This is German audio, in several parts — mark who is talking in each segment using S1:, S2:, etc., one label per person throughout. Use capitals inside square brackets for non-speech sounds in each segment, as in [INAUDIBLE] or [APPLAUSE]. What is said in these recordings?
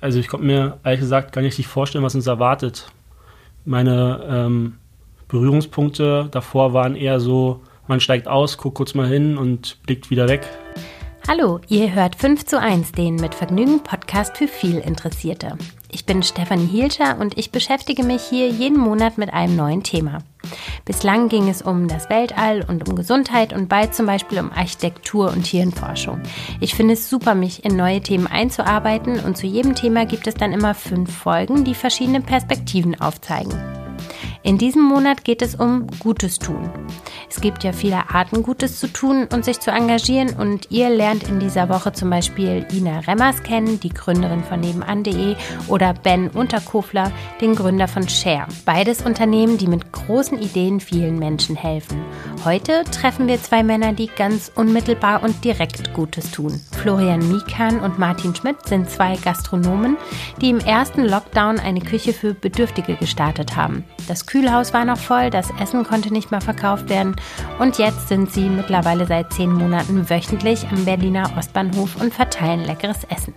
S1: Also ich konnte mir ehrlich gesagt gar nicht richtig vorstellen, was uns erwartet. Meine ähm, Berührungspunkte davor waren eher so, man steigt aus, guckt kurz mal hin und blickt wieder weg.
S2: Hallo, ihr hört 5 zu 1, den mit Vergnügen Podcast für viel Interessierte. Ich bin Stefanie Hielscher und ich beschäftige mich hier jeden Monat mit einem neuen Thema. Bislang ging es um das Weltall und um Gesundheit und bald zum Beispiel um Architektur und Hirnforschung. Ich finde es super, mich in neue Themen einzuarbeiten und zu jedem Thema gibt es dann immer fünf Folgen, die verschiedene Perspektiven aufzeigen. In diesem Monat geht es um Gutes tun. Es gibt ja viele Arten, Gutes zu tun und sich zu engagieren und ihr lernt in dieser Woche zum Beispiel Ina Remmers kennen, die Gründerin von nebenan.de oder Ben Unterkofler, den Gründer von Share. Beides Unternehmen, die mit großen Ideen vielen Menschen helfen. Heute treffen wir zwei Männer, die ganz unmittelbar und direkt Gutes tun. Florian Mikan und Martin Schmidt sind zwei Gastronomen, die im ersten Lockdown eine Küche für Bedürftige gestartet haben. Das Kühlhaus war noch voll, das Essen konnte nicht mehr verkauft werden und jetzt sind sie mittlerweile seit zehn Monaten wöchentlich am Berliner Ostbahnhof und verteilen leckeres Essen.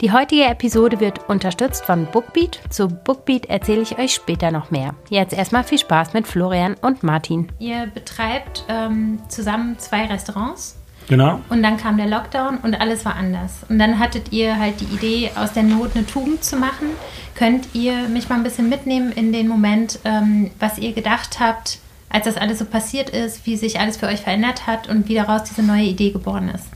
S2: Die heutige Episode wird unterstützt von Bookbeat. Zu Bookbeat erzähle ich euch später noch mehr. Jetzt erstmal viel Spaß mit Florian und Martin. Ihr betreibt ähm, zusammen zwei Restaurants.
S1: Genau.
S2: Und dann kam der Lockdown und alles war anders. Und dann hattet ihr halt die Idee, aus der Not eine Tugend zu machen. Könnt ihr mich mal ein bisschen mitnehmen in den Moment, ähm, was ihr gedacht habt, als das alles so passiert ist, wie sich alles für euch verändert hat und wie daraus diese neue Idee geboren ist?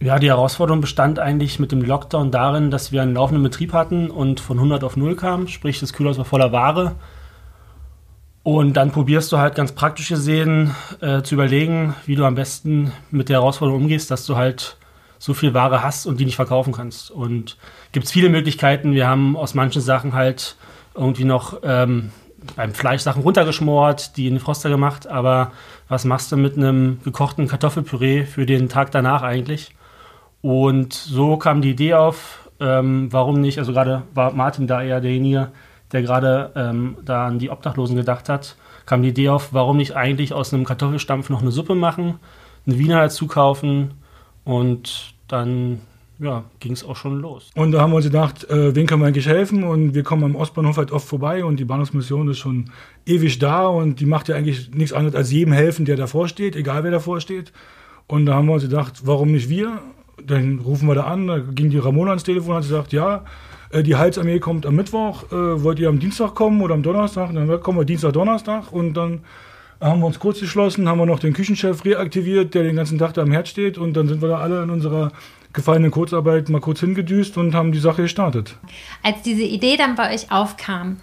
S1: Ja, die Herausforderung bestand eigentlich mit dem Lockdown darin, dass wir einen laufenden Betrieb hatten und von 100 auf 0 kamen, sprich das Kühlhaus war voller Ware und dann probierst du halt ganz praktisch gesehen äh, zu überlegen, wie du am besten mit der Herausforderung umgehst, dass du halt so viel Ware hast und die nicht verkaufen kannst. Und gibt es viele Möglichkeiten. Wir haben aus manchen Sachen halt irgendwie noch ähm, beim Fleisch Sachen runtergeschmort, die in den Froster gemacht. Aber was machst du mit einem gekochten Kartoffelpüree für den Tag danach eigentlich? Und so kam die Idee auf, ähm, warum nicht, also gerade war Martin da eher derjenige, der gerade ähm, da an die Obdachlosen gedacht hat, kam die Idee auf, warum nicht eigentlich aus einem Kartoffelstampf noch eine Suppe machen, einen Wiener dazu kaufen und dann ja, ging es auch schon los.
S3: Und da haben wir uns gedacht, äh, wen können wir eigentlich helfen? Und wir kommen am Ostbahnhof halt oft vorbei und die Bahnhofsmission ist schon ewig da und die macht ja eigentlich nichts anderes als jedem helfen, der davor steht, egal wer davor steht. Und da haben wir uns gedacht, warum nicht wir? Dann rufen wir da an, da ging die Ramona ans Telefon und hat gesagt, ja, äh, die Heilsarmee kommt am Mittwoch, äh, wollt ihr am Dienstag kommen oder am Donnerstag? Dann kommen wir Dienstag, Donnerstag und dann haben wir uns kurz geschlossen, haben wir noch den Küchenchef reaktiviert, der den ganzen Tag da am Herd steht und dann sind wir da alle in unserer gefallenen Kurzarbeit mal kurz hingedüst und haben die Sache gestartet.
S2: Als diese Idee dann bei euch aufkam,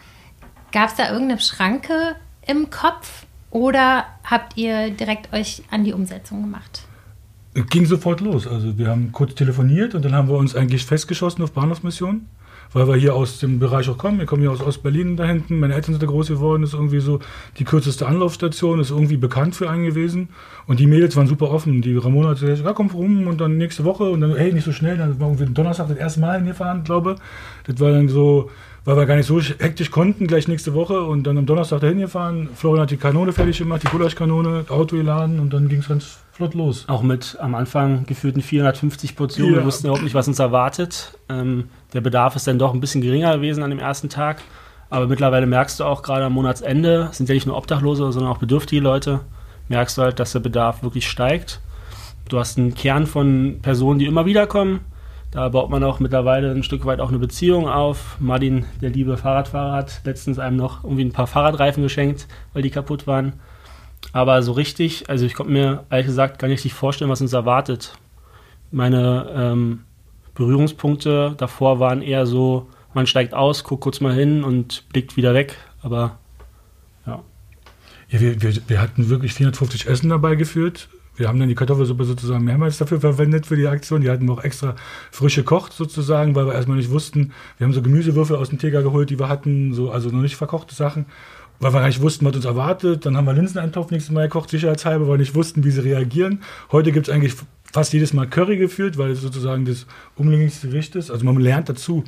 S2: gab es da irgendeine Schranke im Kopf oder habt ihr direkt euch an die Umsetzung gemacht?
S3: Ging sofort los. Also wir haben kurz telefoniert und dann haben wir uns eigentlich festgeschossen auf Bahnhofsmission weil wir hier aus dem Bereich auch kommen. Wir kommen hier aus Ostberlin da hinten. Meine Eltern sind da groß geworden. Ist irgendwie so die kürzeste Anlaufstation. Ist irgendwie bekannt für einen gewesen. Und die Mädels waren super offen. Die Ramona hat gesagt, ja, komm rum und dann nächste Woche. Und dann, hey, nicht so schnell. Dann waren wir Donnerstag das erste Mal hingefahren, glaube Das war dann so, weil wir gar nicht so hektisch konnten, gleich nächste Woche. Und dann am Donnerstag dahin gefahren. Florian hat die Kanone fertig gemacht, die Gulaschkanone, Auto geladen und dann ging es ganz flott los.
S1: Auch mit am Anfang geführten 450 Portionen. Ja. Wir wussten überhaupt nicht, was uns erwartet. Ähm, der Bedarf ist dann doch ein bisschen geringer gewesen an dem ersten Tag. Aber mittlerweile merkst du auch gerade am Monatsende, sind ja nicht nur Obdachlose, sondern auch bedürftige Leute, merkst du halt, dass der Bedarf wirklich steigt. Du hast einen Kern von Personen, die immer wieder kommen. Da baut man auch mittlerweile ein Stück weit auch eine Beziehung auf. Martin, der liebe Fahrradfahrer, hat letztens einem noch irgendwie ein paar Fahrradreifen geschenkt, weil die kaputt waren. Aber so richtig, also ich konnte mir ehrlich gesagt gar nicht richtig vorstellen, was uns erwartet. Meine ähm, Berührungspunkte davor waren eher so, man steigt aus, guckt kurz mal hin und blickt wieder weg. Aber ja.
S3: Ja, wir, wir, wir hatten wirklich 450 Essen dabei geführt. Wir haben dann die Kartoffelsuppe sozusagen mehrmals dafür verwendet für die Aktion. Die hatten wir auch extra frische kocht sozusagen, weil wir erstmal nicht wussten. Wir haben so Gemüsewürfel aus dem Teger geholt, die wir hatten, so, also noch nicht verkochte Sachen weil wir gar nicht wussten, was uns erwartet. Dann haben wir Linseneintopf nächstes Mal gekocht, sicherheitshalber, weil wir nicht wussten, wie sie reagieren. Heute gibt es eigentlich fast jedes Mal Curry geführt, weil es sozusagen das umgänglichste Gericht ist. Also man lernt dazu.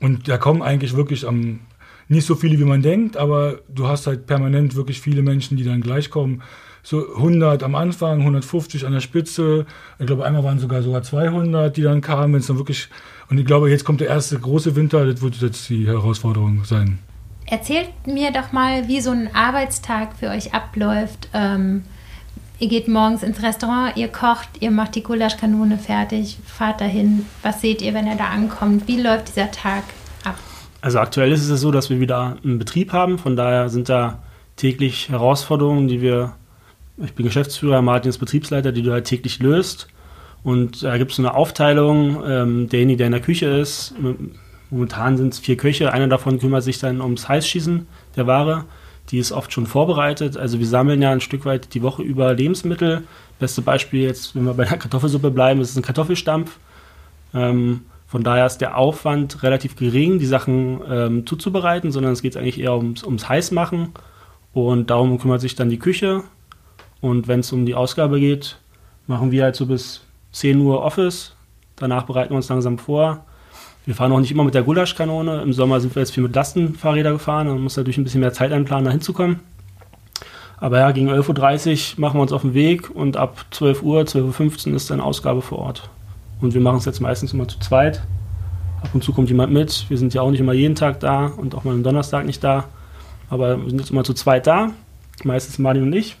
S3: Und da kommen eigentlich wirklich am nicht so viele, wie man denkt, aber du hast halt permanent wirklich viele Menschen, die dann gleich kommen. So 100 am Anfang, 150 an der Spitze. Ich glaube, einmal waren sogar sogar 200, die dann kamen, wenn es dann wirklich. Und ich glaube, jetzt kommt der erste große Winter, das wird jetzt die Herausforderung sein.
S4: Erzählt mir doch mal, wie so ein Arbeitstag für euch abläuft. Ähm, ihr geht morgens ins Restaurant, ihr kocht, ihr macht die Gulaschkanone fertig, fahrt dahin. Was seht ihr, wenn ihr da ankommt? Wie läuft dieser Tag ab?
S1: Also aktuell ist es so, dass wir wieder einen Betrieb haben. Von daher sind da täglich Herausforderungen, die wir, ich bin Geschäftsführer, Martin ist Betriebsleiter, die du halt täglich löst. Und da gibt es so eine Aufteilung, ähm, derjenige, der in der Küche ist, momentan sind es vier Köche, einer davon kümmert sich dann ums Heißschießen der Ware. Die ist oft schon vorbereitet. Also wir sammeln ja ein Stück weit die Woche über Lebensmittel. Beste Beispiel jetzt, wenn wir bei der Kartoffelsuppe bleiben, ist ein Kartoffelstampf. Ähm, von daher ist der Aufwand relativ gering, die Sachen ähm, zuzubereiten, sondern es geht eigentlich eher ums, ums Heißmachen. Und darum kümmert sich dann die Küche. Und wenn es um die Ausgabe geht, machen wir halt so bis 10 Uhr Office. Danach bereiten wir uns langsam vor. Wir fahren auch nicht immer mit der Gulaschkanone. Im Sommer sind wir jetzt viel mit Lastenfahrrädern gefahren. Man muss natürlich ein bisschen mehr Zeit einplanen, da hinzukommen. Aber ja, gegen 11.30 Uhr machen wir uns auf den Weg und ab 12 Uhr, 12.15 Uhr ist dann Ausgabe vor Ort. Und wir machen es jetzt meistens immer zu zweit. Ab und zu kommt jemand mit. Wir sind ja auch nicht immer jeden Tag da und auch mal am Donnerstag nicht da. Aber wir sind jetzt immer zu zweit da. Meistens Martin und ich.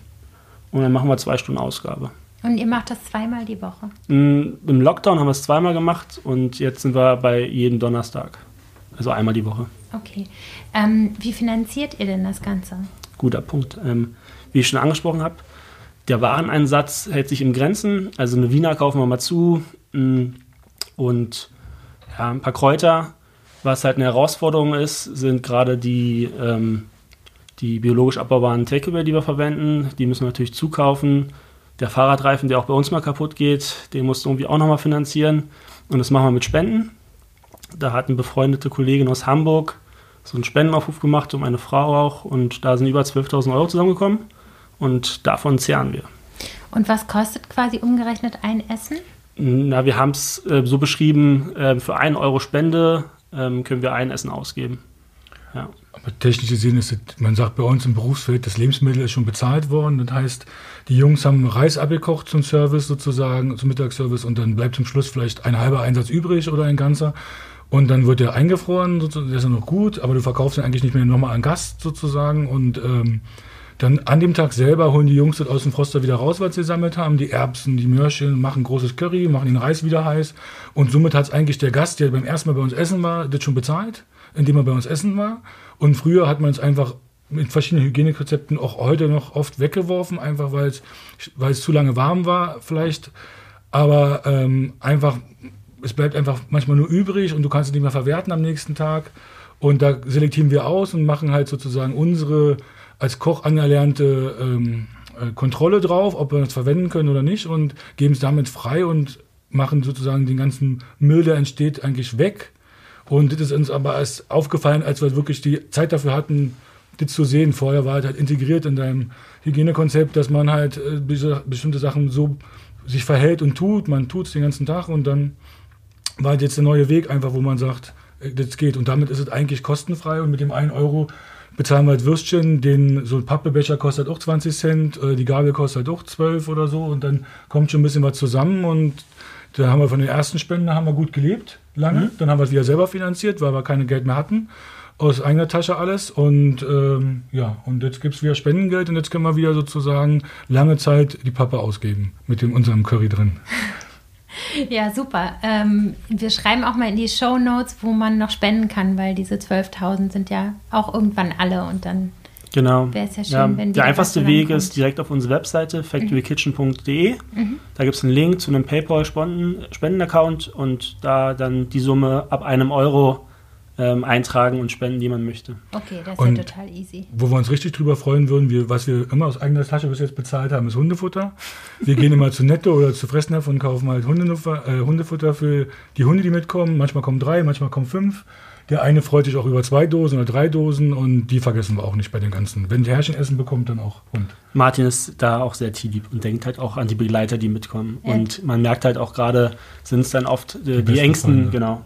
S1: Und dann machen wir zwei Stunden Ausgabe.
S4: Und ihr macht das zweimal die Woche?
S1: Mm, Im Lockdown haben wir es zweimal gemacht und jetzt sind wir bei jedem Donnerstag. Also einmal die Woche.
S4: Okay. Ähm, wie finanziert ihr denn das Ganze?
S1: Guter Punkt. Ähm, wie ich schon angesprochen habe, der Wareneinsatz hält sich in Grenzen. Also eine Wiener kaufen wir mal zu, und ja, ein paar Kräuter. Was halt eine Herausforderung ist, sind gerade die, ähm, die biologisch abbaubaren Takeaway, die wir verwenden. Die müssen wir natürlich zukaufen. Der Fahrradreifen, der auch bei uns mal kaputt geht, den musst du irgendwie auch nochmal finanzieren. Und das machen wir mit Spenden. Da hat eine befreundete Kollegin aus Hamburg so einen Spendenaufruf gemacht, um eine Frau auch. Und da sind über 12.000 Euro zusammengekommen. Und davon zehren wir.
S4: Und was kostet quasi umgerechnet ein Essen?
S1: Na, wir haben es äh, so beschrieben, äh, für einen Euro Spende äh, können wir ein Essen ausgeben.
S3: Aber technisch gesehen ist es, man sagt bei uns im Berufsfeld, das Lebensmittel ist schon bezahlt worden. Das heißt, die Jungs haben Reis abgekocht zum Service sozusagen, zum Mittagsservice und dann bleibt zum Schluss vielleicht ein halber Einsatz übrig oder ein ganzer. Und dann wird der eingefroren, der ist ja noch gut, aber du verkaufst ihn eigentlich nicht mehr nochmal an Gast sozusagen und ähm, dann an dem Tag selber holen die Jungs das aus dem Froster wieder raus, was sie gesammelt haben. Die Erbsen, die Möhrchen, machen großes Curry, machen den Reis wieder heiß. Und somit hat es eigentlich der Gast, der beim ersten Mal bei uns essen war, das schon bezahlt, indem er bei uns essen war. Und früher hat man es einfach mit verschiedenen Hygienerezepten auch heute noch oft weggeworfen, einfach weil es, weil es zu lange warm war vielleicht. Aber ähm, einfach, es bleibt einfach manchmal nur übrig und du kannst es nicht mehr verwerten am nächsten Tag. Und da selektieren wir aus und machen halt sozusagen unsere als Koch angelernte ähm, äh, Kontrolle drauf, ob wir das verwenden können oder nicht und geben es damit frei und machen sozusagen den ganzen Müll, der entsteht, eigentlich weg. Und das ist uns aber erst aufgefallen, als wir wirklich die Zeit dafür hatten, das zu sehen. Vorher war halt integriert in deinem Hygienekonzept, dass man halt äh, bestimmte Sachen so sich verhält und tut. Man tut es den ganzen Tag und dann war jetzt der neue Weg einfach, wo man sagt, äh, das geht. Und damit ist es eigentlich kostenfrei und mit dem 1 Euro bezahlen wir halt Würstchen, den, so ein Pappbecher kostet auch 20 Cent, äh, die Gabel kostet auch 12 oder so und dann kommt schon ein bisschen was zusammen und da haben wir von den ersten Spenden haben wir gut gelebt, lange. Mhm. Dann haben wir es wieder selber finanziert, weil wir keine Geld mehr hatten. Aus eigener Tasche alles. Und ähm, ja, und jetzt gibt es wieder Spendengeld und jetzt können wir wieder sozusagen lange Zeit die Pappe ausgeben mit dem unserem Curry drin. [LAUGHS]
S4: Ja, super. Ähm, wir schreiben auch mal in die Show Notes, wo man noch spenden kann, weil diese 12.000 sind ja auch irgendwann alle und dann
S1: genau. wäre es ja schön, ja, wenn Der einfachste Weg ist direkt auf unsere Webseite factorykitchen.de. Mhm. Da gibt es einen Link zu einem PayPal-Spenden-Account und da dann die Summe ab einem Euro ähm, eintragen und spenden, die man möchte.
S4: Okay, das ist und ja total easy.
S3: Wo wir uns richtig drüber freuen würden, wir, was wir immer aus eigener Tasche bis jetzt bezahlt haben, ist Hundefutter. Wir gehen immer zu Netto oder zu Fressnapf und kaufen halt Hundefutter, äh, Hundefutter für die Hunde, die mitkommen. Manchmal kommen drei, manchmal kommen fünf. Der eine freut sich auch über zwei Dosen oder drei Dosen und die vergessen wir auch nicht bei den ganzen. Wenn der Herrchen Essen bekommt, dann auch Hund.
S1: Martin ist da auch sehr tierlieb und denkt halt auch an die Begleiter, die mitkommen. Ja. Und man merkt halt auch gerade, sind es dann oft äh, die, die Engsten, Freunde. genau.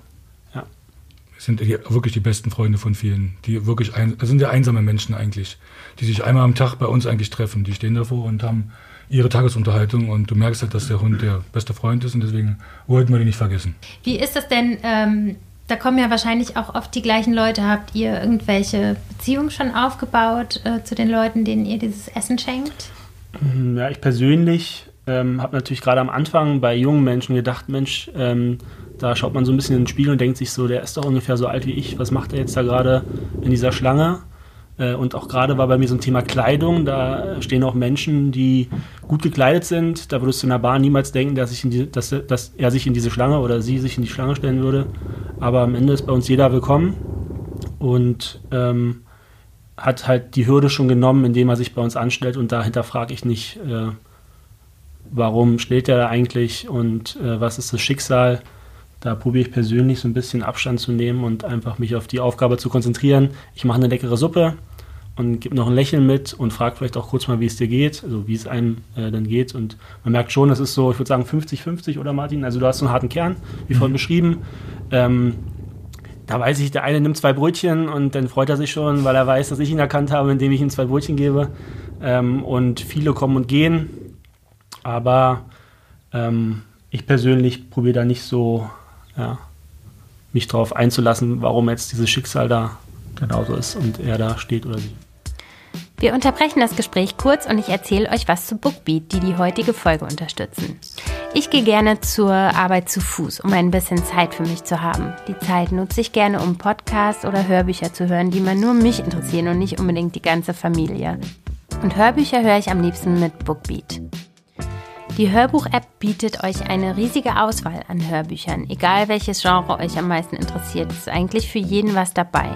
S3: sind die, wirklich die besten Freunde von vielen. Die wirklich ein, das sind ja einsame Menschen eigentlich, die sich einmal am Tag bei uns eigentlich treffen. Die stehen davor und haben ihre Tagesunterhaltung und du merkst halt, dass der Hund der beste Freund ist und deswegen wollten wir die nicht vergessen.
S2: Wie ist das denn? Ähm, da kommen ja wahrscheinlich auch oft die gleichen Leute. Habt ihr irgendwelche Beziehungen schon aufgebaut äh, zu den Leuten, denen ihr dieses Essen schenkt?
S1: Mhm, ja, ich persönlich ähm, habe natürlich gerade am Anfang bei jungen Menschen gedacht, Mensch, ähm, da schaut man so ein bisschen in den Spiegel und denkt sich so, der ist doch ungefähr so alt wie ich, was macht er jetzt da gerade in dieser Schlange? Äh, und auch gerade war bei mir so ein Thema Kleidung. Da stehen auch Menschen, die gut gekleidet sind. Da würdest du in der Bahn niemals denken, dass, die, dass, dass, er sich in diese Schlange oder sie sich in die Schlange stellen würde. Aber am Ende ist bei uns jeder willkommen und ähm, hat halt die Hürde schon genommen, indem er sich bei uns anstellt. Und dahinter frage ich nicht, äh, warum steht er da eigentlich und äh, was ist das Schicksal. Da probiere ich persönlich so ein bisschen Abstand zu nehmen und einfach mich auf die Aufgabe zu konzentrieren. Ich mache eine leckere Suppe und gebe noch ein Lächeln mit und frage vielleicht auch kurz mal, wie es dir geht, also wie es einem äh, dann geht. Und man merkt schon, es ist so, ich würde sagen 50-50, oder Martin? Also du hast so einen harten Kern, wie vorhin mhm. beschrieben. Ähm, da weiß ich, der eine nimmt zwei Brötchen und dann freut er sich schon, weil er weiß, dass ich ihn erkannt habe, indem ich ihm zwei Brötchen gebe. Ähm, und viele kommen und gehen. Aber ähm, ich persönlich probiere da nicht so ja, mich darauf einzulassen, warum jetzt dieses Schicksal da genauso ist und er da steht oder sie.
S2: Wir unterbrechen das Gespräch kurz und ich erzähle euch was zu Bookbeat, die die heutige Folge unterstützen. Ich gehe gerne zur Arbeit zu Fuß, um ein bisschen Zeit für mich zu haben. Die Zeit nutze ich gerne, um Podcasts oder Hörbücher zu hören, die man nur mich interessieren und nicht unbedingt die ganze Familie. Und Hörbücher höre ich am liebsten mit Bookbeat. Die Hörbuch-App bietet euch eine riesige Auswahl an Hörbüchern. Egal welches Genre euch am meisten interessiert, ist eigentlich für jeden was dabei.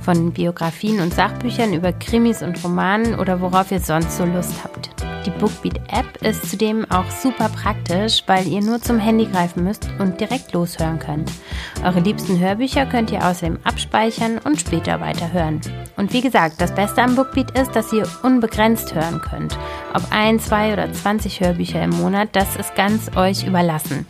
S2: Von Biografien und Sachbüchern über Krimis und Romanen oder worauf ihr sonst so Lust habt. Die Bookbeat-App ist zudem auch super praktisch, weil ihr nur zum Handy greifen müsst und direkt loshören könnt. Eure liebsten Hörbücher könnt ihr außerdem abspeichern und später weiterhören. Und wie gesagt, das Beste am Bookbeat ist, dass ihr unbegrenzt hören könnt. Ob ein, zwei oder 20 Hörbücher im Monat, das ist ganz euch überlassen.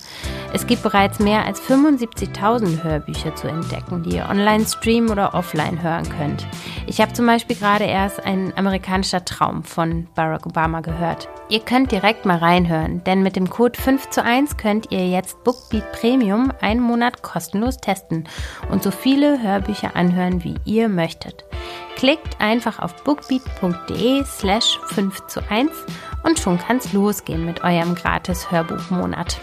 S2: Es gibt bereits mehr als 75.000 Hörbücher zu entdecken, die ihr online streamen oder offline hören könnt. Ich habe zum Beispiel gerade erst ein amerikanischer Traum von Barack Obama gehört. Ihr könnt direkt mal reinhören, denn mit dem Code 5 zu 1 könnt ihr jetzt Bookbeat Premium einen Monat kostenlos testen und so viele Hörbücher anhören, wie ihr möchtet. Klickt einfach auf bookbeat.de slash 5 zu 1 und schon kann's losgehen mit eurem gratis Hörbuchmonat.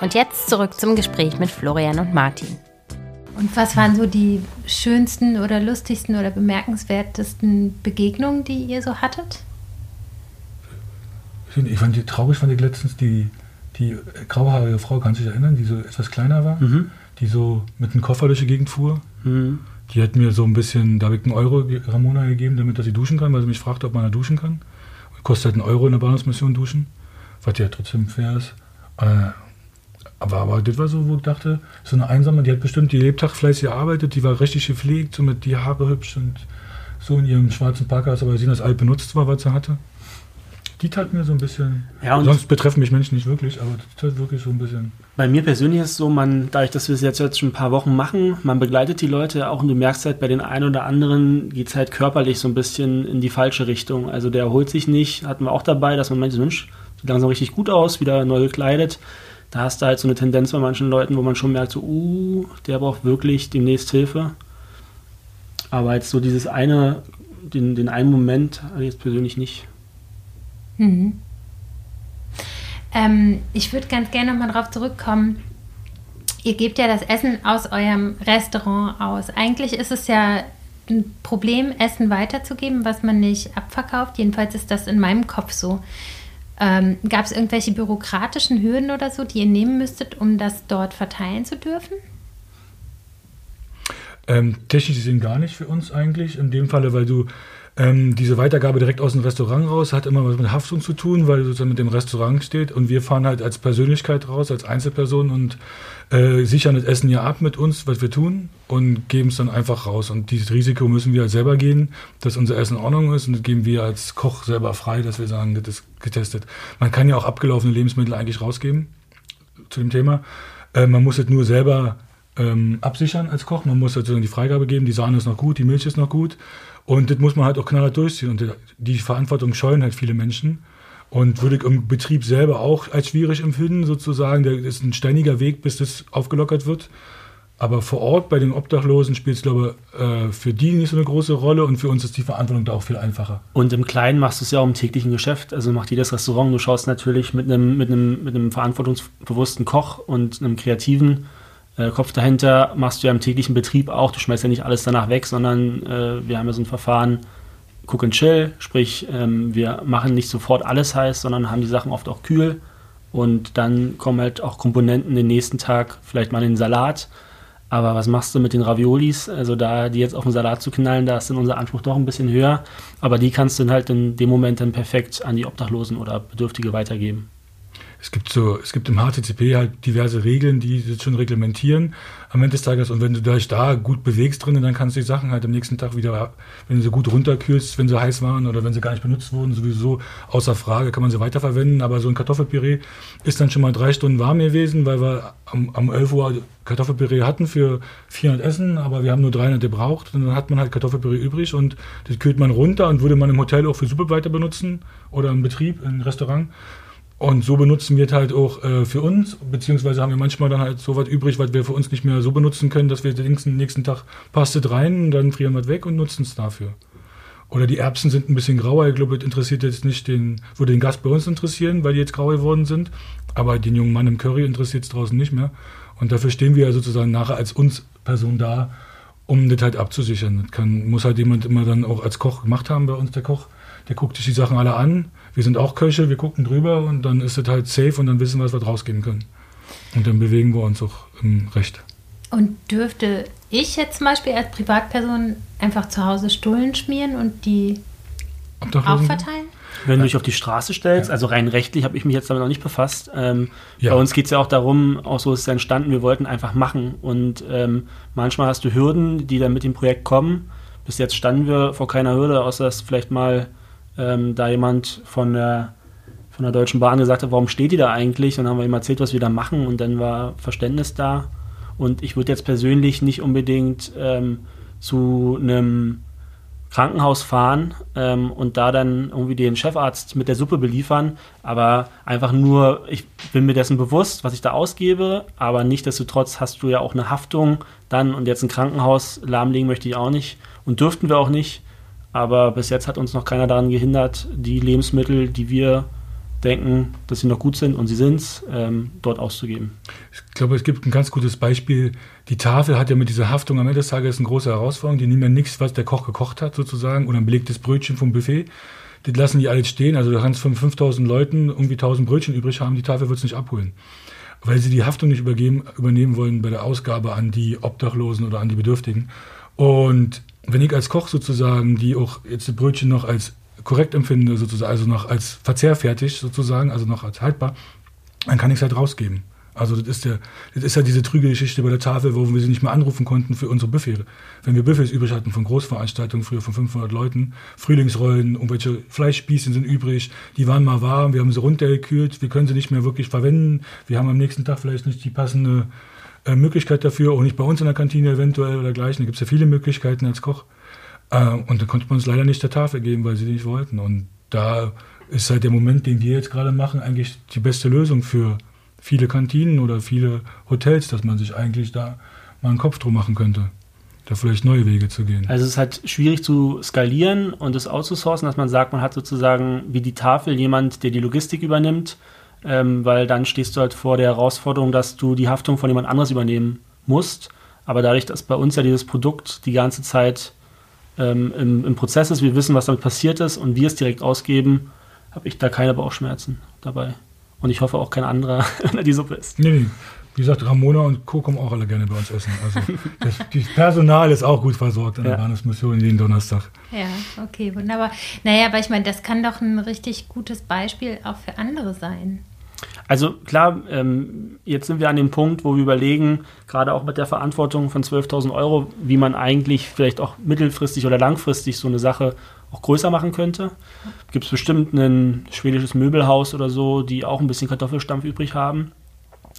S2: Und jetzt zurück zum Gespräch mit Florian und Martin. Und was waren so die schönsten oder lustigsten oder bemerkenswertesten Begegnungen, die ihr so hattet?
S3: Ich fand die traurig, fand ich letztens die, die grauhaarige Frau, kannst du dich erinnern, die so etwas kleiner war, mhm. die so mit einem Koffer durch die Gegend fuhr. Mhm. Die hat mir so ein bisschen, da habe ich einen Euro Ramona gegeben, damit dass sie duschen kann, weil sie mich fragte, ob man da duschen kann. Kostet halt einen Euro in der Bahnhofsmission duschen, was ja trotzdem fair ist. Äh, aber, aber das war so, wo ich dachte, so eine einsame, die hat bestimmt die Lebtag fleißig gearbeitet, die war richtig gepflegt, so mit die Haare hübsch und so in ihrem schwarzen Parker, aber sie das alt benutzt war, was sie hatte. Die tat mir so ein bisschen. Ja, und sonst betreffen mich Menschen nicht wirklich, aber das tat wirklich so ein bisschen.
S1: Bei mir persönlich ist es so, man, dadurch, dass wir es jetzt, jetzt schon ein paar Wochen machen, man begleitet die Leute auch und du merkst halt, bei den einen oder anderen geht es halt körperlich so ein bisschen in die falsche Richtung. Also der erholt sich nicht, hatten wir auch dabei, dass man meint, Mensch, sieht langsam richtig gut aus, wieder neu gekleidet da hast du halt so eine Tendenz bei manchen Leuten, wo man schon merkt, so, uh, der braucht wirklich demnächst Hilfe. Aber jetzt so dieses eine, den, den einen Moment ich jetzt persönlich nicht.
S2: Mhm. Ähm, ich würde ganz gerne nochmal drauf zurückkommen. Ihr gebt ja das Essen aus eurem Restaurant aus. Eigentlich ist es ja ein Problem, Essen weiterzugeben, was man nicht abverkauft. Jedenfalls ist das in meinem Kopf so. Ähm, Gab es irgendwelche bürokratischen Hürden oder so, die ihr nehmen müsstet, um das dort verteilen zu dürfen?
S3: Ähm, technisch gesehen gar nicht für uns eigentlich. In dem Falle, weil du ähm, diese Weitergabe direkt aus dem Restaurant raus hat immer was mit Haftung zu tun, weil sozusagen mit dem Restaurant steht und wir fahren halt als Persönlichkeit raus, als Einzelperson und äh, sichern das Essen ja ab mit uns, was wir tun und geben es dann einfach raus. Und dieses Risiko müssen wir halt selber gehen, dass unser Essen in Ordnung ist und das geben wir als Koch selber frei, dass wir sagen, das ist getestet. Man kann ja auch abgelaufene Lebensmittel eigentlich rausgeben zu dem Thema. Äh, man muss es nur selber ähm, absichern als Koch. Man muss sozusagen die Freigabe geben, die Sahne ist noch gut, die Milch ist noch gut. Und das muss man halt auch knallhart durchziehen. Und die Verantwortung scheuen halt viele Menschen. Und würde ich im Betrieb selber auch als schwierig empfinden, sozusagen. Der ist ein steiniger Weg, bis das aufgelockert wird. Aber vor Ort bei den Obdachlosen spielt es, glaube ich, äh, für die nicht so eine große Rolle und für uns ist die Verantwortung da auch viel einfacher.
S1: Und im Kleinen machst du es ja auch im täglichen Geschäft. Also macht jedes Restaurant. Du schaust natürlich mit einem, mit einem, mit einem verantwortungsbewussten Koch und einem kreativen äh, Kopf dahinter, machst du ja im täglichen Betrieb auch. Du schmeißt ja nicht alles danach weg, sondern äh, wir haben ja so ein Verfahren, Cook and Chill, sprich, ähm, wir machen nicht sofort alles heiß, sondern haben die Sachen oft auch kühl. Und dann kommen halt auch Komponenten den nächsten Tag, vielleicht mal in den Salat. Aber was machst du mit den Raviolis? Also da die jetzt auf den Salat zu knallen, da ist dann unser Anspruch doch ein bisschen höher. Aber die kannst du dann halt in dem Moment dann perfekt an die Obdachlosen oder Bedürftige weitergeben
S3: es gibt so, es gibt im HTTP halt diverse Regeln, die das schon reglementieren am Ende des Tages. Und wenn du dich da gut bewegst drin, dann kannst du die Sachen halt am nächsten Tag wieder, wenn du sie gut runterkühlst, wenn sie heiß waren oder wenn sie gar nicht benutzt wurden, sowieso außer Frage kann man sie weiterverwenden. Aber so ein Kartoffelpüree ist dann schon mal drei Stunden warm gewesen, weil wir am, am 11 Uhr Kartoffelpüree hatten für 400 Essen, aber wir haben nur 300 gebraucht. Und dann hat man halt Kartoffelpüree übrig und das kühlt man runter und würde man im Hotel auch für Suppe weiter benutzen oder im Betrieb, im Restaurant. Und so benutzen wir es halt auch äh, für uns, beziehungsweise haben wir manchmal dann halt so was übrig, was wir für uns nicht mehr so benutzen können, dass wir den nächsten Tag passt es rein, dann frieren wir es weg und nutzen es dafür. Oder die Erbsen sind ein bisschen grauer. Ich glaube, das interessiert jetzt nicht den, würde den Gast bei uns interessieren, weil die jetzt grau geworden sind. Aber den jungen Mann im Curry interessiert es draußen nicht mehr. Und dafür stehen wir ja sozusagen nachher als uns Person da, um das halt abzusichern. Das kann, muss halt jemand immer dann auch als Koch gemacht haben bei uns, der Koch. Der guckt sich die Sachen alle an wir sind auch Köche, wir gucken drüber und dann ist es halt safe und dann wissen wir, was wir draus gehen können. Und dann bewegen wir uns auch im Recht.
S4: Und dürfte ich jetzt zum Beispiel als Privatperson einfach zu Hause Stullen schmieren und die auch verteilen?
S1: Wenn du dich auf die Straße stellst, ja. also rein rechtlich habe ich mich jetzt damit noch nicht befasst. Ähm, ja. Bei uns geht es ja auch darum, auch so ist es entstanden, wir wollten einfach machen. Und ähm, manchmal hast du Hürden, die dann mit dem Projekt kommen. Bis jetzt standen wir vor keiner Hürde, außer dass vielleicht mal ähm, da jemand von der, von der Deutschen Bahn gesagt hat, warum steht die da eigentlich? Und dann haben wir ihm erzählt, was wir da machen und dann war Verständnis da. Und ich würde jetzt persönlich nicht unbedingt ähm, zu einem Krankenhaus fahren ähm, und da dann irgendwie den Chefarzt mit der Suppe beliefern, aber einfach nur, ich bin mir dessen bewusst, was ich da ausgebe, aber nichtsdestotrotz hast du ja auch eine Haftung dann und jetzt ein Krankenhaus lahmlegen möchte ich auch nicht und dürften wir auch nicht. Aber bis jetzt hat uns noch keiner daran gehindert, die Lebensmittel, die wir denken, dass sie noch gut sind und sie sind es, ähm, dort auszugeben.
S3: Ich glaube, es gibt ein ganz gutes Beispiel. Die Tafel hat ja mit dieser Haftung am Ende des Tages eine große Herausforderung. Die nehmen ja nichts, was der Koch gekocht hat, sozusagen, oder ein belegtes Brötchen vom Buffet. Das lassen die alles stehen. Also du kannst von 5000 Leuten irgendwie 1000 Brötchen übrig haben, die Tafel wird es nicht abholen. Weil sie die Haftung nicht übergeben, übernehmen wollen bei der Ausgabe an die Obdachlosen oder an die Bedürftigen. Und wenn ich als Koch sozusagen, die auch jetzt die Brötchen noch als korrekt empfinde, sozusagen, also noch als verzehrfertig sozusagen, also noch als haltbar, dann kann ich es halt rausgeben. Also das ist, der, das ist ja diese trüge Geschichte bei der Tafel, wo wir sie nicht mehr anrufen konnten für unsere Buffets. Wenn wir Buffets übrig hatten von Großveranstaltungen, früher von 500 Leuten, Frühlingsrollen, irgendwelche Fleischspießen sind übrig, die waren mal warm, wir haben sie runtergekühlt, wir können sie nicht mehr wirklich verwenden, wir haben am nächsten Tag vielleicht nicht die passende äh, Möglichkeit dafür, auch nicht bei uns in der Kantine eventuell oder gleichen. Da gibt es ja viele Möglichkeiten als Koch. Äh, und da konnte man uns leider nicht der Tafel geben, weil sie nicht wollten. Und da ist halt der Moment, den wir jetzt gerade machen, eigentlich die beste Lösung für viele Kantinen oder viele Hotels, dass man sich eigentlich da mal einen Kopf drum machen könnte da vielleicht neue Wege zu gehen.
S1: Also es ist halt schwierig zu skalieren und es outzusourcen, dass man sagt, man hat sozusagen wie die Tafel jemand, der die Logistik übernimmt ähm, weil dann stehst du halt vor der Herausforderung, dass du die Haftung von jemand anderes übernehmen musst. Aber dadurch, dass bei uns ja dieses Produkt die ganze Zeit ähm, im, im, Prozess ist, wir wissen, was damit passiert ist und wir es direkt ausgeben, habe ich da keine Bauchschmerzen dabei. Und ich hoffe auch kein anderer, [LAUGHS] wenn er die Suppe isst.
S3: Nee, nee. Wie gesagt, Ramona und Co. kommen auch alle gerne bei uns essen. Also [LAUGHS] das, das Personal ist auch gut versorgt an der ja. Bahnhofsmission jeden Donnerstag.
S4: Ja, okay, wunderbar. Naja, aber ich meine, das kann doch ein richtig gutes Beispiel auch für andere sein.
S1: Also klar, ähm, jetzt sind wir an dem Punkt, wo wir überlegen, gerade auch mit der Verantwortung von 12.000 Euro, wie man eigentlich vielleicht auch mittelfristig oder langfristig so eine Sache auch größer machen könnte. Gibt es bestimmt ein schwedisches Möbelhaus oder so, die auch ein bisschen Kartoffelstampf übrig haben.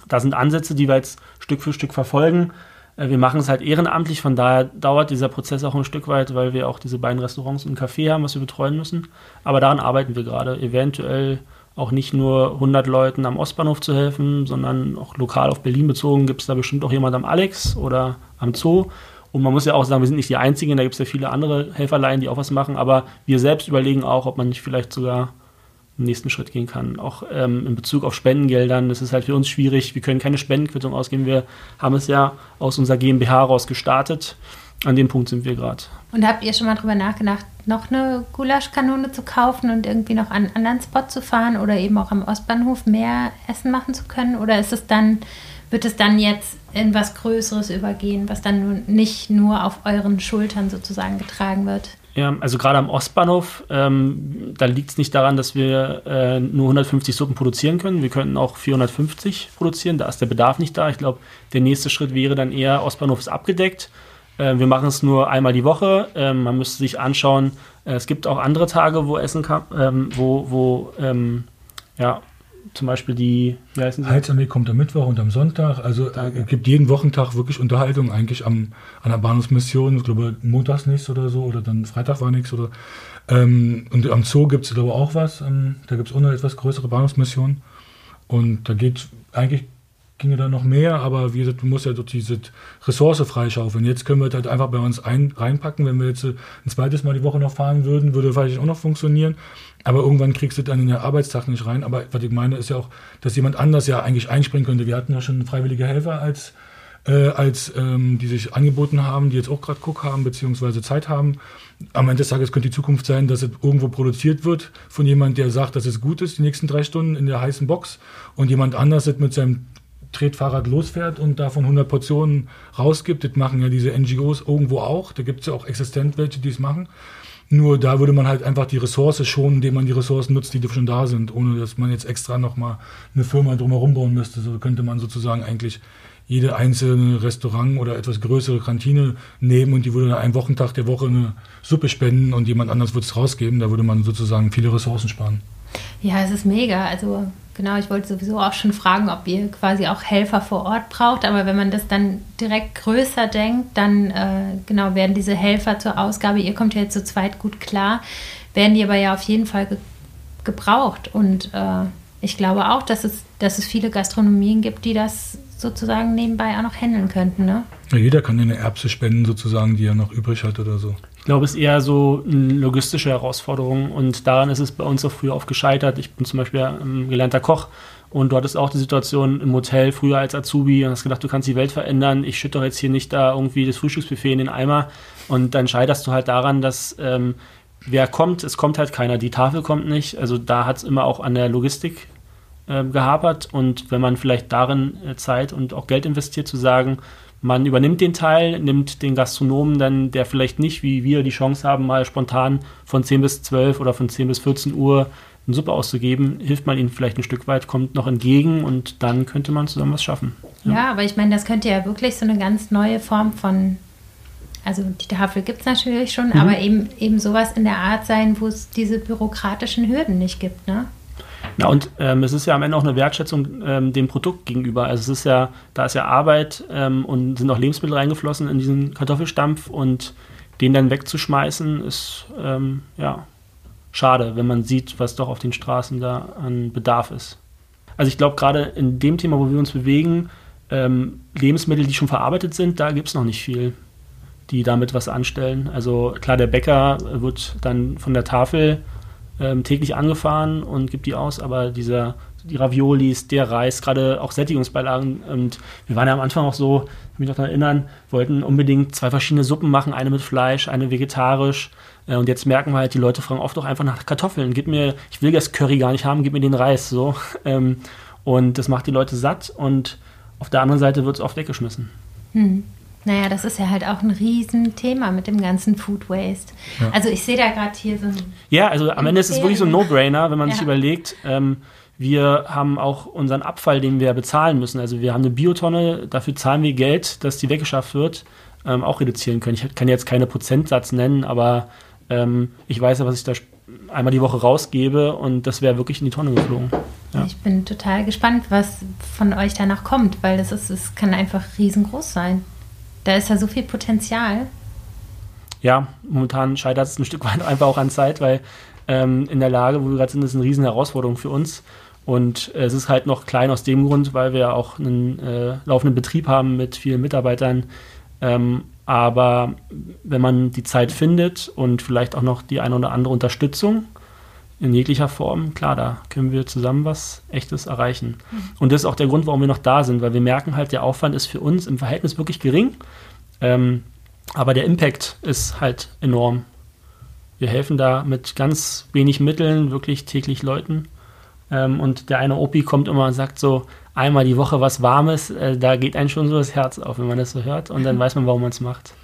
S1: Da sind Ansätze, die wir jetzt Stück für Stück verfolgen. Äh, wir machen es halt ehrenamtlich, von daher dauert dieser Prozess auch ein Stück weit, weil wir auch diese beiden Restaurants und ein Café haben, was wir betreuen müssen. Aber daran arbeiten wir gerade. Eventuell auch nicht nur 100 Leuten am Ostbahnhof zu helfen, sondern auch lokal auf Berlin bezogen gibt es da bestimmt auch jemand am Alex oder am Zoo. Und man muss ja auch sagen, wir sind nicht die Einzigen, da gibt es ja viele andere Helferlein, die auch was machen, aber wir selbst überlegen auch, ob man nicht vielleicht sogar einen nächsten Schritt gehen kann. Auch ähm, in Bezug auf Spendengeldern, das ist halt für uns schwierig. Wir können keine Spendenquittung ausgeben. Wir haben es ja aus unserer GmbH raus gestartet. An dem Punkt sind wir gerade.
S4: Und habt ihr schon mal drüber nachgedacht, noch eine Gulaschkanone zu kaufen und irgendwie noch an einen anderen Spot zu fahren oder eben auch am Ostbahnhof mehr Essen machen zu können? Oder ist es dann, wird es dann jetzt in was Größeres übergehen, was dann nicht nur auf euren Schultern sozusagen getragen wird?
S1: Ja, also gerade am Ostbahnhof, ähm, da liegt es nicht daran, dass wir äh, nur 150 Suppen produzieren können. Wir könnten auch 450 produzieren, da ist der Bedarf nicht da. Ich glaube, der nächste Schritt wäre dann eher, Ostbahnhof ist abgedeckt. Äh, wir machen es nur einmal die Woche. Ähm, man müsste sich anschauen, äh, es gibt auch andere Tage, wo Essen kann, ähm, wo, wo ähm, ja, zum Beispiel die,
S3: wie heißen sie? Heizarmee kommt am Mittwoch und am Sonntag. Also Tage. es gibt jeden Wochentag wirklich Unterhaltung eigentlich am, an der Bahnhofsmission. Ich glaube, montags nichts oder so oder dann Freitag war nichts oder ähm, und am Zoo gibt es glaube ich auch was. Ähm, da gibt es auch eine etwas größere Bahnhofsmission. Und da geht eigentlich ginge da noch mehr, aber wie gesagt, du musst ja dort diese Ressource freischaufeln. Jetzt können wir halt einfach bei uns ein, reinpacken. Wenn wir jetzt ein zweites Mal die Woche noch fahren würden, würde vielleicht auch noch funktionieren. Aber irgendwann kriegst du dann in den Arbeitstag nicht rein. Aber was ich meine, ist ja auch, dass jemand anders ja eigentlich einspringen könnte. Wir hatten ja schon freiwillige Helfer als, äh, als ähm, die sich angeboten haben, die jetzt auch gerade Cook haben, beziehungsweise Zeit haben. Am Ende des Tages könnte die Zukunft sein, dass es irgendwo produziert wird von jemand, der sagt, dass es gut ist, die nächsten drei Stunden in der heißen Box und jemand anders es mit seinem Tretfahrrad losfährt und davon 100 Portionen rausgibt. Das machen ja diese NGOs irgendwo auch. Da gibt es ja auch existent welche, die es machen. Nur da würde man halt einfach die Ressource schonen, indem man die Ressourcen nutzt, die schon da sind, ohne dass man jetzt extra nochmal eine Firma drumherum bauen müsste. So könnte man sozusagen eigentlich jede einzelne Restaurant oder etwas größere Kantine nehmen und die würde dann einen Wochentag der Woche eine Suppe spenden und jemand anders würde es rausgeben. Da würde man sozusagen viele Ressourcen sparen.
S4: Ja, es ist mega. Also genau, ich wollte sowieso auch schon fragen, ob ihr quasi auch Helfer vor Ort braucht. Aber wenn man das dann direkt größer denkt, dann äh, genau werden diese Helfer zur Ausgabe, ihr kommt ja jetzt zu zweit gut klar, werden die aber ja auf jeden Fall ge gebraucht. Und äh, ich glaube auch, dass es, dass es viele Gastronomien gibt, die das sozusagen nebenbei auch noch handeln könnten. Ne?
S3: Ja, jeder kann eine Erbse spenden, sozusagen, die er noch übrig hat oder so.
S1: Ich glaube, es ist eher so eine logistische Herausforderung und daran ist es bei uns auch früher oft gescheitert. Ich bin zum Beispiel ein gelernter Koch und du hattest auch die Situation im Hotel früher als Azubi und hast gedacht, du kannst die Welt verändern. Ich schütte doch jetzt hier nicht da irgendwie das Frühstücksbuffet in den Eimer und dann scheiterst du halt daran, dass ähm, wer kommt, es kommt halt keiner, die Tafel kommt nicht. Also da hat es immer auch an der Logistik äh, gehapert und wenn man vielleicht darin äh, Zeit und auch Geld investiert, zu sagen, man übernimmt den Teil, nimmt den Gastronomen dann, der vielleicht nicht wie wir die Chance haben, mal spontan von 10 bis 12 oder von 10 bis 14 Uhr eine Suppe auszugeben, hilft man ihnen vielleicht ein Stück weit, kommt noch entgegen und dann könnte man zusammen was schaffen.
S4: Ja, ja aber ich meine, das könnte ja wirklich so eine ganz neue Form von, also die Tafel gibt es natürlich schon, mhm. aber eben, eben sowas in der Art sein, wo es diese bürokratischen Hürden nicht gibt, ne?
S1: Na und ähm, es ist ja am Ende auch eine Wertschätzung ähm, dem Produkt gegenüber. Also es ist ja, da ist ja Arbeit ähm, und sind auch Lebensmittel reingeflossen in diesen Kartoffelstampf und den dann wegzuschmeißen, ist ähm, ja schade, wenn man sieht, was doch auf den Straßen da an Bedarf ist. Also ich glaube, gerade in dem Thema, wo wir uns bewegen, ähm, Lebensmittel, die schon verarbeitet sind, da gibt es noch nicht viel, die damit was anstellen. Also klar, der Bäcker wird dann von der Tafel ähm, täglich angefahren und gibt die aus, aber dieser, die Raviolis, der Reis, gerade auch Sättigungsbeilagen und wir waren ja am Anfang auch so, ich mich noch daran erinnern, wollten unbedingt zwei verschiedene Suppen machen, eine mit Fleisch, eine vegetarisch äh, und jetzt merken wir halt, die Leute fragen oft auch einfach nach Kartoffeln, gib mir, ich will das Curry gar nicht haben, gib mir den Reis, so [LAUGHS] ähm, und das macht die Leute satt und auf der anderen Seite wird es oft weggeschmissen.
S4: Hm. Naja, das ist ja halt auch ein Riesenthema mit dem ganzen Food Waste. Ja. Also ich sehe da gerade hier so ein...
S1: Ja, also am Ende ist es wirklich so ein No-Brainer, wenn man ja. sich überlegt, ähm, wir haben auch unseren Abfall, den wir bezahlen müssen. Also wir haben eine Biotonne, dafür zahlen wir Geld, dass die weggeschafft wird, ähm, auch reduzieren können. Ich kann jetzt keine Prozentsatz nennen, aber ähm, ich weiß ja, was ich da einmal die Woche rausgebe und das wäre wirklich in die Tonne geflogen.
S4: Ja. Ich bin total gespannt, was von euch danach kommt, weil das ist, es kann einfach riesengroß sein. Da ist ja so viel Potenzial.
S1: Ja, momentan scheitert es ein Stück weit [LAUGHS] einfach auch an Zeit, weil ähm, in der Lage, wo wir gerade sind, ist eine riesen Herausforderung für uns. Und äh, es ist halt noch klein aus dem Grund, weil wir auch einen äh, laufenden Betrieb haben mit vielen Mitarbeitern. Ähm, aber wenn man die Zeit findet und vielleicht auch noch die eine oder andere Unterstützung in jeglicher Form, klar, da können wir zusammen was Echtes erreichen. Mhm. Und das ist auch der Grund, warum wir noch da sind, weil wir merken halt, der Aufwand ist für uns im Verhältnis wirklich gering. Ähm, aber der Impact ist halt enorm. Wir helfen da mit ganz wenig Mitteln wirklich täglich Leuten. Ähm, und der eine Opi kommt immer und sagt so, einmal die Woche was Warmes, äh, da geht einem schon so das Herz auf, wenn man das so hört. Und dann weiß man, warum man es macht.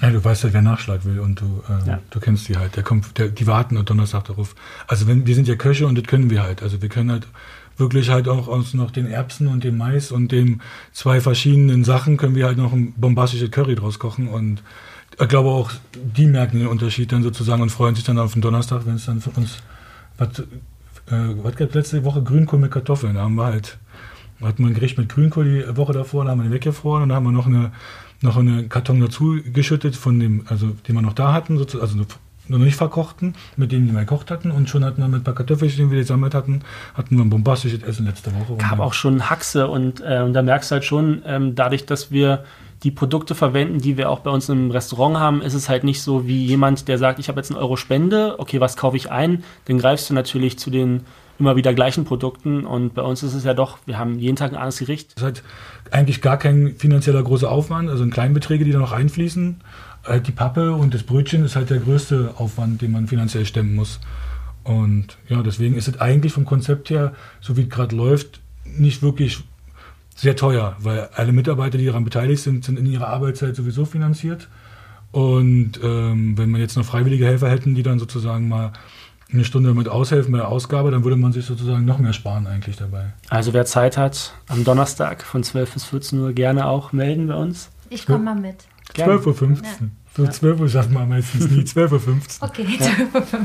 S3: Ja, du weißt halt, wer Nachschlag will und du, äh, ja. du kennst die halt. Der kommt, der, die warten und Donnerstag darauf. Also wenn, wir sind ja Köche und das können wir halt. Also wir können halt wirklich halt auch aus noch den Erbsen und dem Mais und dem zwei verschiedenen Sachen können wir halt noch ein bombastisches Curry draus kochen und ich glaube auch, die merken den Unterschied dann sozusagen und freuen sich dann auf den Donnerstag, wenn es dann für uns, was, äh, was gab letzte Woche Grünkohl mit Kartoffeln, da haben wir halt, hatten wir ein Gericht mit Grünkohl die Woche davor, da haben wir den weggefroren und dann haben wir noch eine, noch einen Karton dazu geschüttet von dem, also den wir noch da hatten, also noch nicht verkochten, mit denen wir gekocht hatten. Und schon hatten wir mit ein paar Kartoffelchen, die wir gesammelt hatten, hatten wir ein bombastisches Essen letzte Woche.
S1: Gab auch schon Haxe und, äh, und da merkst du halt schon, ähm, dadurch, dass wir die Produkte verwenden, die wir auch bei uns im Restaurant haben, ist es halt nicht so wie jemand, der sagt, ich habe jetzt einen Euro Spende, okay, was kaufe ich ein? Dann greifst du natürlich zu den immer wieder gleichen Produkten und bei uns ist es ja doch, wir haben jeden Tag ein anderes Gericht.
S3: Das ist halt eigentlich gar kein finanzieller großer Aufwand, also in Kleinbeträge, die da noch einfließen. Halt die Pappe und das Brötchen ist halt der größte Aufwand, den man finanziell stemmen muss. Und ja, deswegen ist es eigentlich vom Konzept her, so wie es gerade läuft, nicht wirklich sehr teuer, weil alle Mitarbeiter, die daran beteiligt sind, sind in ihrer Arbeitszeit sowieso finanziert. Und ähm, wenn man jetzt noch freiwillige Helfer hätten, die dann sozusagen mal eine Stunde mit aushelfen bei der Ausgabe, dann würde man sich sozusagen noch mehr sparen eigentlich dabei.
S1: Also wer Zeit hat, am Donnerstag von 12 bis 14 Uhr gerne auch melden bei uns.
S4: Ich komme mal mit.
S3: 12.15 Uhr. Ja. So 12 Uhr schaffen wir meistens nie. [LAUGHS] 12.15 Uhr.
S4: Okay, 12.15 Uhr.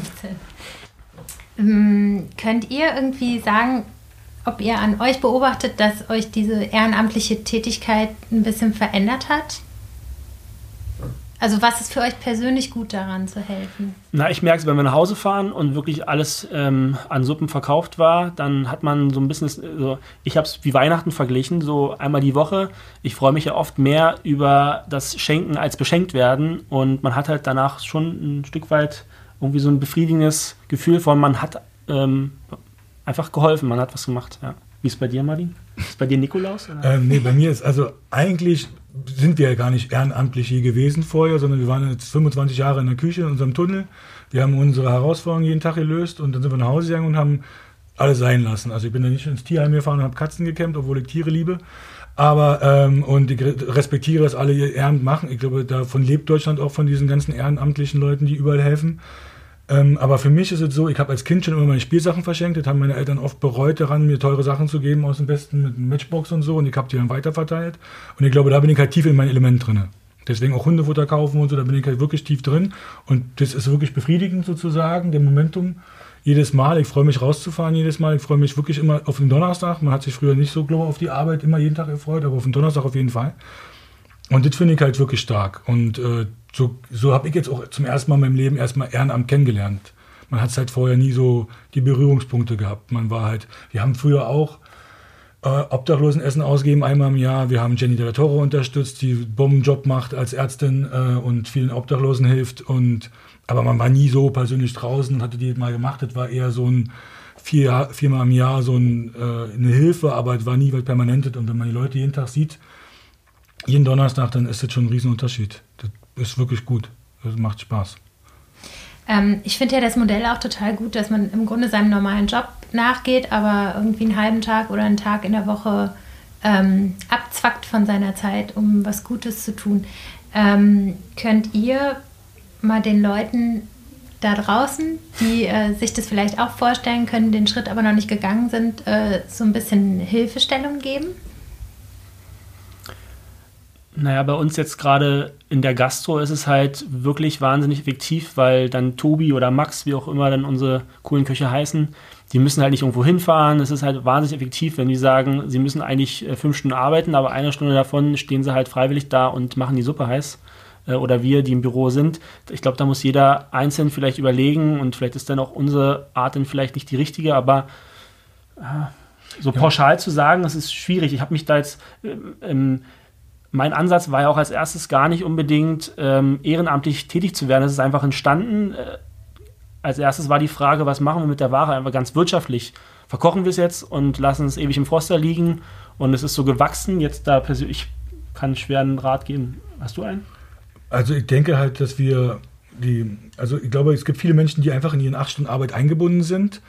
S4: Ähm, könnt ihr irgendwie sagen, ob ihr an euch beobachtet, dass euch diese ehrenamtliche Tätigkeit ein bisschen verändert hat? Also was ist für euch persönlich gut daran zu helfen?
S1: Na, ich merke es, wenn wir nach Hause fahren und wirklich alles ähm, an Suppen verkauft war, dann hat man so ein bisschen, so, ich habe es wie Weihnachten verglichen, so einmal die Woche. Ich freue mich ja oft mehr über das Schenken als beschenkt werden und man hat halt danach schon ein Stück weit irgendwie so ein befriedigendes Gefühl von, man hat ähm, einfach geholfen, man hat was gemacht. Ja. Wie ist es bei dir, Martin? Ist es bei dir Nikolaus?
S3: Ähm, nee, bei mir ist also eigentlich sind wir ja gar nicht ehrenamtlich je gewesen vorher, sondern wir waren jetzt 25 Jahre in der Küche in unserem Tunnel. Wir haben unsere Herausforderungen jeden Tag gelöst und dann sind wir nach Hause gegangen und haben alles sein lassen. Also ich bin da nicht ins Tierheim gefahren und habe Katzen gekämmt, obwohl ich Tiere liebe. Aber ähm, und ich respektiere, dass alle ihr Ehrenamt machen. Ich glaube, davon lebt Deutschland auch von diesen ganzen ehrenamtlichen Leuten, die überall helfen. Ähm, aber für mich ist es so, ich habe als Kind schon immer meine Spielsachen verschenkt. Das haben meine Eltern oft bereut daran, mir teure Sachen zu geben aus dem Westen mit Matchbox und so. Und ich habe die dann weiterverteilt. Und ich glaube, da bin ich halt tief in mein Element drin. Deswegen auch Hundefutter kaufen und so, da bin ich halt wirklich tief drin. Und das ist wirklich befriedigend sozusagen, der Momentum. Jedes Mal, ich freue mich rauszufahren jedes Mal. Ich freue mich wirklich immer auf den Donnerstag. Man hat sich früher nicht so, glaube ich, auf die Arbeit immer jeden Tag gefreut, aber auf den Donnerstag auf jeden Fall. Und das finde ich halt wirklich stark. Und äh, so, so habe ich jetzt auch zum ersten Mal in meinem Leben erstmal Ehrenamt kennengelernt. Man hat halt vorher nie so die Berührungspunkte gehabt. Man war halt, wir haben früher auch äh, Obdachlosenessen ausgegeben, einmal im Jahr. Wir haben Jenny Della Torre unterstützt, die Bombenjob macht als Ärztin äh, und vielen Obdachlosen hilft. Und, aber man war nie so persönlich draußen und hatte die mal gemacht. Das war eher so ein vier, viermal im Jahr so ein, äh, eine Hilfe, aber es war nie was Permanentes. Und wenn man die Leute jeden Tag sieht, jeden Donnerstag, dann ist das schon ein Riesenunterschied. Das ist wirklich gut. Das macht Spaß.
S4: Ähm, ich finde ja das Modell auch total gut, dass man im Grunde seinem normalen Job nachgeht, aber irgendwie einen halben Tag oder einen Tag in der Woche ähm, abzwackt von seiner Zeit, um was Gutes zu tun. Ähm, könnt ihr mal den Leuten da draußen, die äh, sich das vielleicht auch vorstellen können, den Schritt aber noch nicht gegangen sind, äh, so ein bisschen Hilfestellung geben?
S1: Naja, bei uns jetzt gerade in der Gastro ist es halt wirklich wahnsinnig effektiv, weil dann Tobi oder Max, wie auch immer dann unsere coolen Köche heißen, die müssen halt nicht irgendwo hinfahren. Es ist halt wahnsinnig effektiv, wenn die sagen, sie müssen eigentlich äh, fünf Stunden arbeiten, aber eine Stunde davon stehen sie halt freiwillig da und machen die Suppe heiß. Äh, oder wir, die im Büro sind. Ich glaube, da muss jeder einzeln vielleicht überlegen und vielleicht ist dann auch unsere Art dann vielleicht nicht die richtige, aber äh, so pauschal zu sagen, das ist schwierig. Ich habe mich da jetzt ähm, mein Ansatz war ja auch als erstes gar nicht unbedingt ähm, ehrenamtlich tätig zu werden. Es ist einfach entstanden. Äh, als erstes war die Frage, was machen wir mit der Ware? Einfach ganz wirtschaftlich. Verkochen wir es jetzt und lassen es ewig im Froster liegen. Und es ist so gewachsen. Jetzt da persönlich kann schwer einen Rat geben. Hast du einen?
S3: Also ich denke halt, dass wir die, also ich glaube, es gibt viele Menschen, die einfach in ihren acht Stunden Arbeit eingebunden sind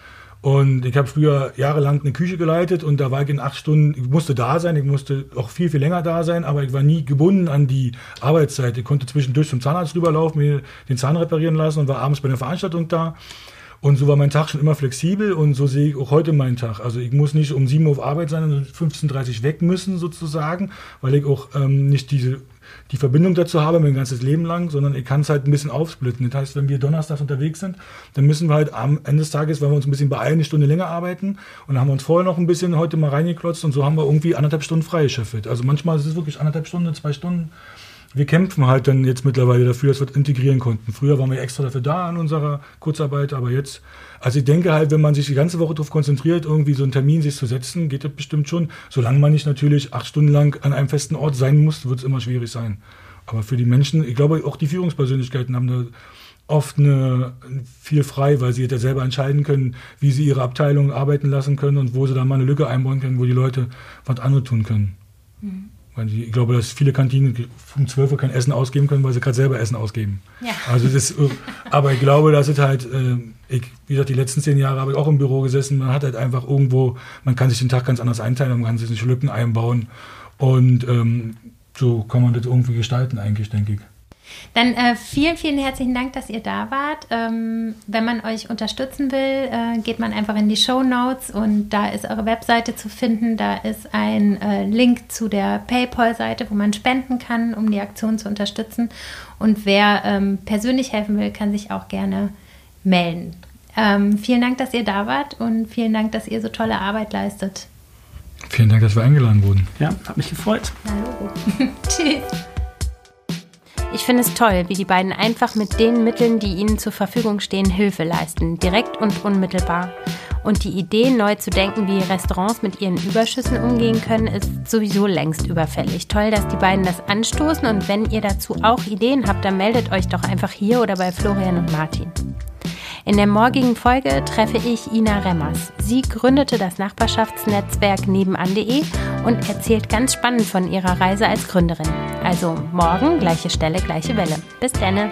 S3: und ich habe früher jahrelang eine Küche geleitet und da war ich in acht Stunden, ich musste da sein, ich musste auch viel, viel länger da sein, aber ich war nie gebunden an die Arbeitszeit. Ich konnte zwischendurch zum Zahnarzt rüberlaufen, mir den Zahn reparieren lassen und war abends bei einer Veranstaltung da. Und so war mein Tag schon immer flexibel und so sehe ich auch heute meinen Tag. Also ich muss nicht um 7 Uhr auf Arbeit sein und 15.30 Uhr weg müssen sozusagen, weil ich auch ähm, nicht diese die Verbindung dazu habe, mein ganzes Leben lang, sondern ich kann es halt ein bisschen aufsplitten. Das heißt, wenn wir donnerstags unterwegs sind, dann müssen wir halt am Ende des Tages, weil wir uns ein bisschen beeilen, eine Stunde länger arbeiten und dann haben wir uns vorher noch ein bisschen heute mal reingeklotzt und so haben wir irgendwie anderthalb Stunden freigeschöpft. Also manchmal ist es wirklich anderthalb Stunden, zwei Stunden. Wir kämpfen halt dann jetzt mittlerweile dafür, dass wir das integrieren konnten. Früher waren wir extra dafür da an unserer Kurzarbeit, aber jetzt also ich denke halt, wenn man sich die ganze Woche darauf konzentriert, irgendwie so einen Termin sich zu setzen, geht das bestimmt schon. Solange man nicht natürlich acht Stunden lang an einem festen Ort sein muss, wird es immer schwierig sein. Aber für die Menschen, ich glaube, auch die Führungspersönlichkeiten haben da oft eine, viel frei, weil sie ja selber entscheiden können, wie sie ihre Abteilung arbeiten lassen können und wo sie da mal eine Lücke einbauen können, wo die Leute was anderes tun können. Mhm. Ich glaube, dass viele Kantinen um 12 Uhr kein Essen ausgeben können, weil sie gerade selber Essen ausgeben. Ja. Also das, aber ich glaube, dass es halt, äh, ich, wie gesagt, die letzten zehn Jahre habe ich auch im Büro gesessen. Man hat halt einfach irgendwo, man kann sich den Tag ganz anders einteilen, man kann sich Lücken einbauen. Und ähm, so kann man das irgendwie gestalten, eigentlich, denke ich.
S4: Dann äh, vielen, vielen herzlichen Dank, dass ihr da wart. Ähm, wenn man euch unterstützen will, äh, geht man einfach in die Show Notes und da ist eure Webseite zu finden. Da ist ein äh, Link zu der PayPal-Seite, wo man spenden kann, um die Aktion zu unterstützen. Und wer ähm, persönlich helfen will, kann sich auch gerne melden. Ähm, vielen Dank, dass ihr da wart und vielen Dank, dass ihr so tolle Arbeit leistet.
S3: Vielen Dank, dass wir eingeladen wurden.
S1: Ja, hat mich gefreut.
S4: Hallo. [LAUGHS] Tschüss. Ich finde es toll, wie die beiden einfach mit den Mitteln, die ihnen zur Verfügung stehen, Hilfe leisten, direkt und unmittelbar. Und die Idee, neu zu denken, wie Restaurants mit ihren Überschüssen umgehen können, ist sowieso längst überfällig. Toll, dass die beiden das anstoßen und wenn ihr dazu auch Ideen habt, dann meldet euch doch einfach hier oder bei Florian und Martin. In der morgigen Folge treffe ich Ina Remmers. Sie gründete das Nachbarschaftsnetzwerk nebenan.de und erzählt ganz spannend von ihrer Reise als Gründerin. Also morgen gleiche Stelle, gleiche Welle. Bis denne.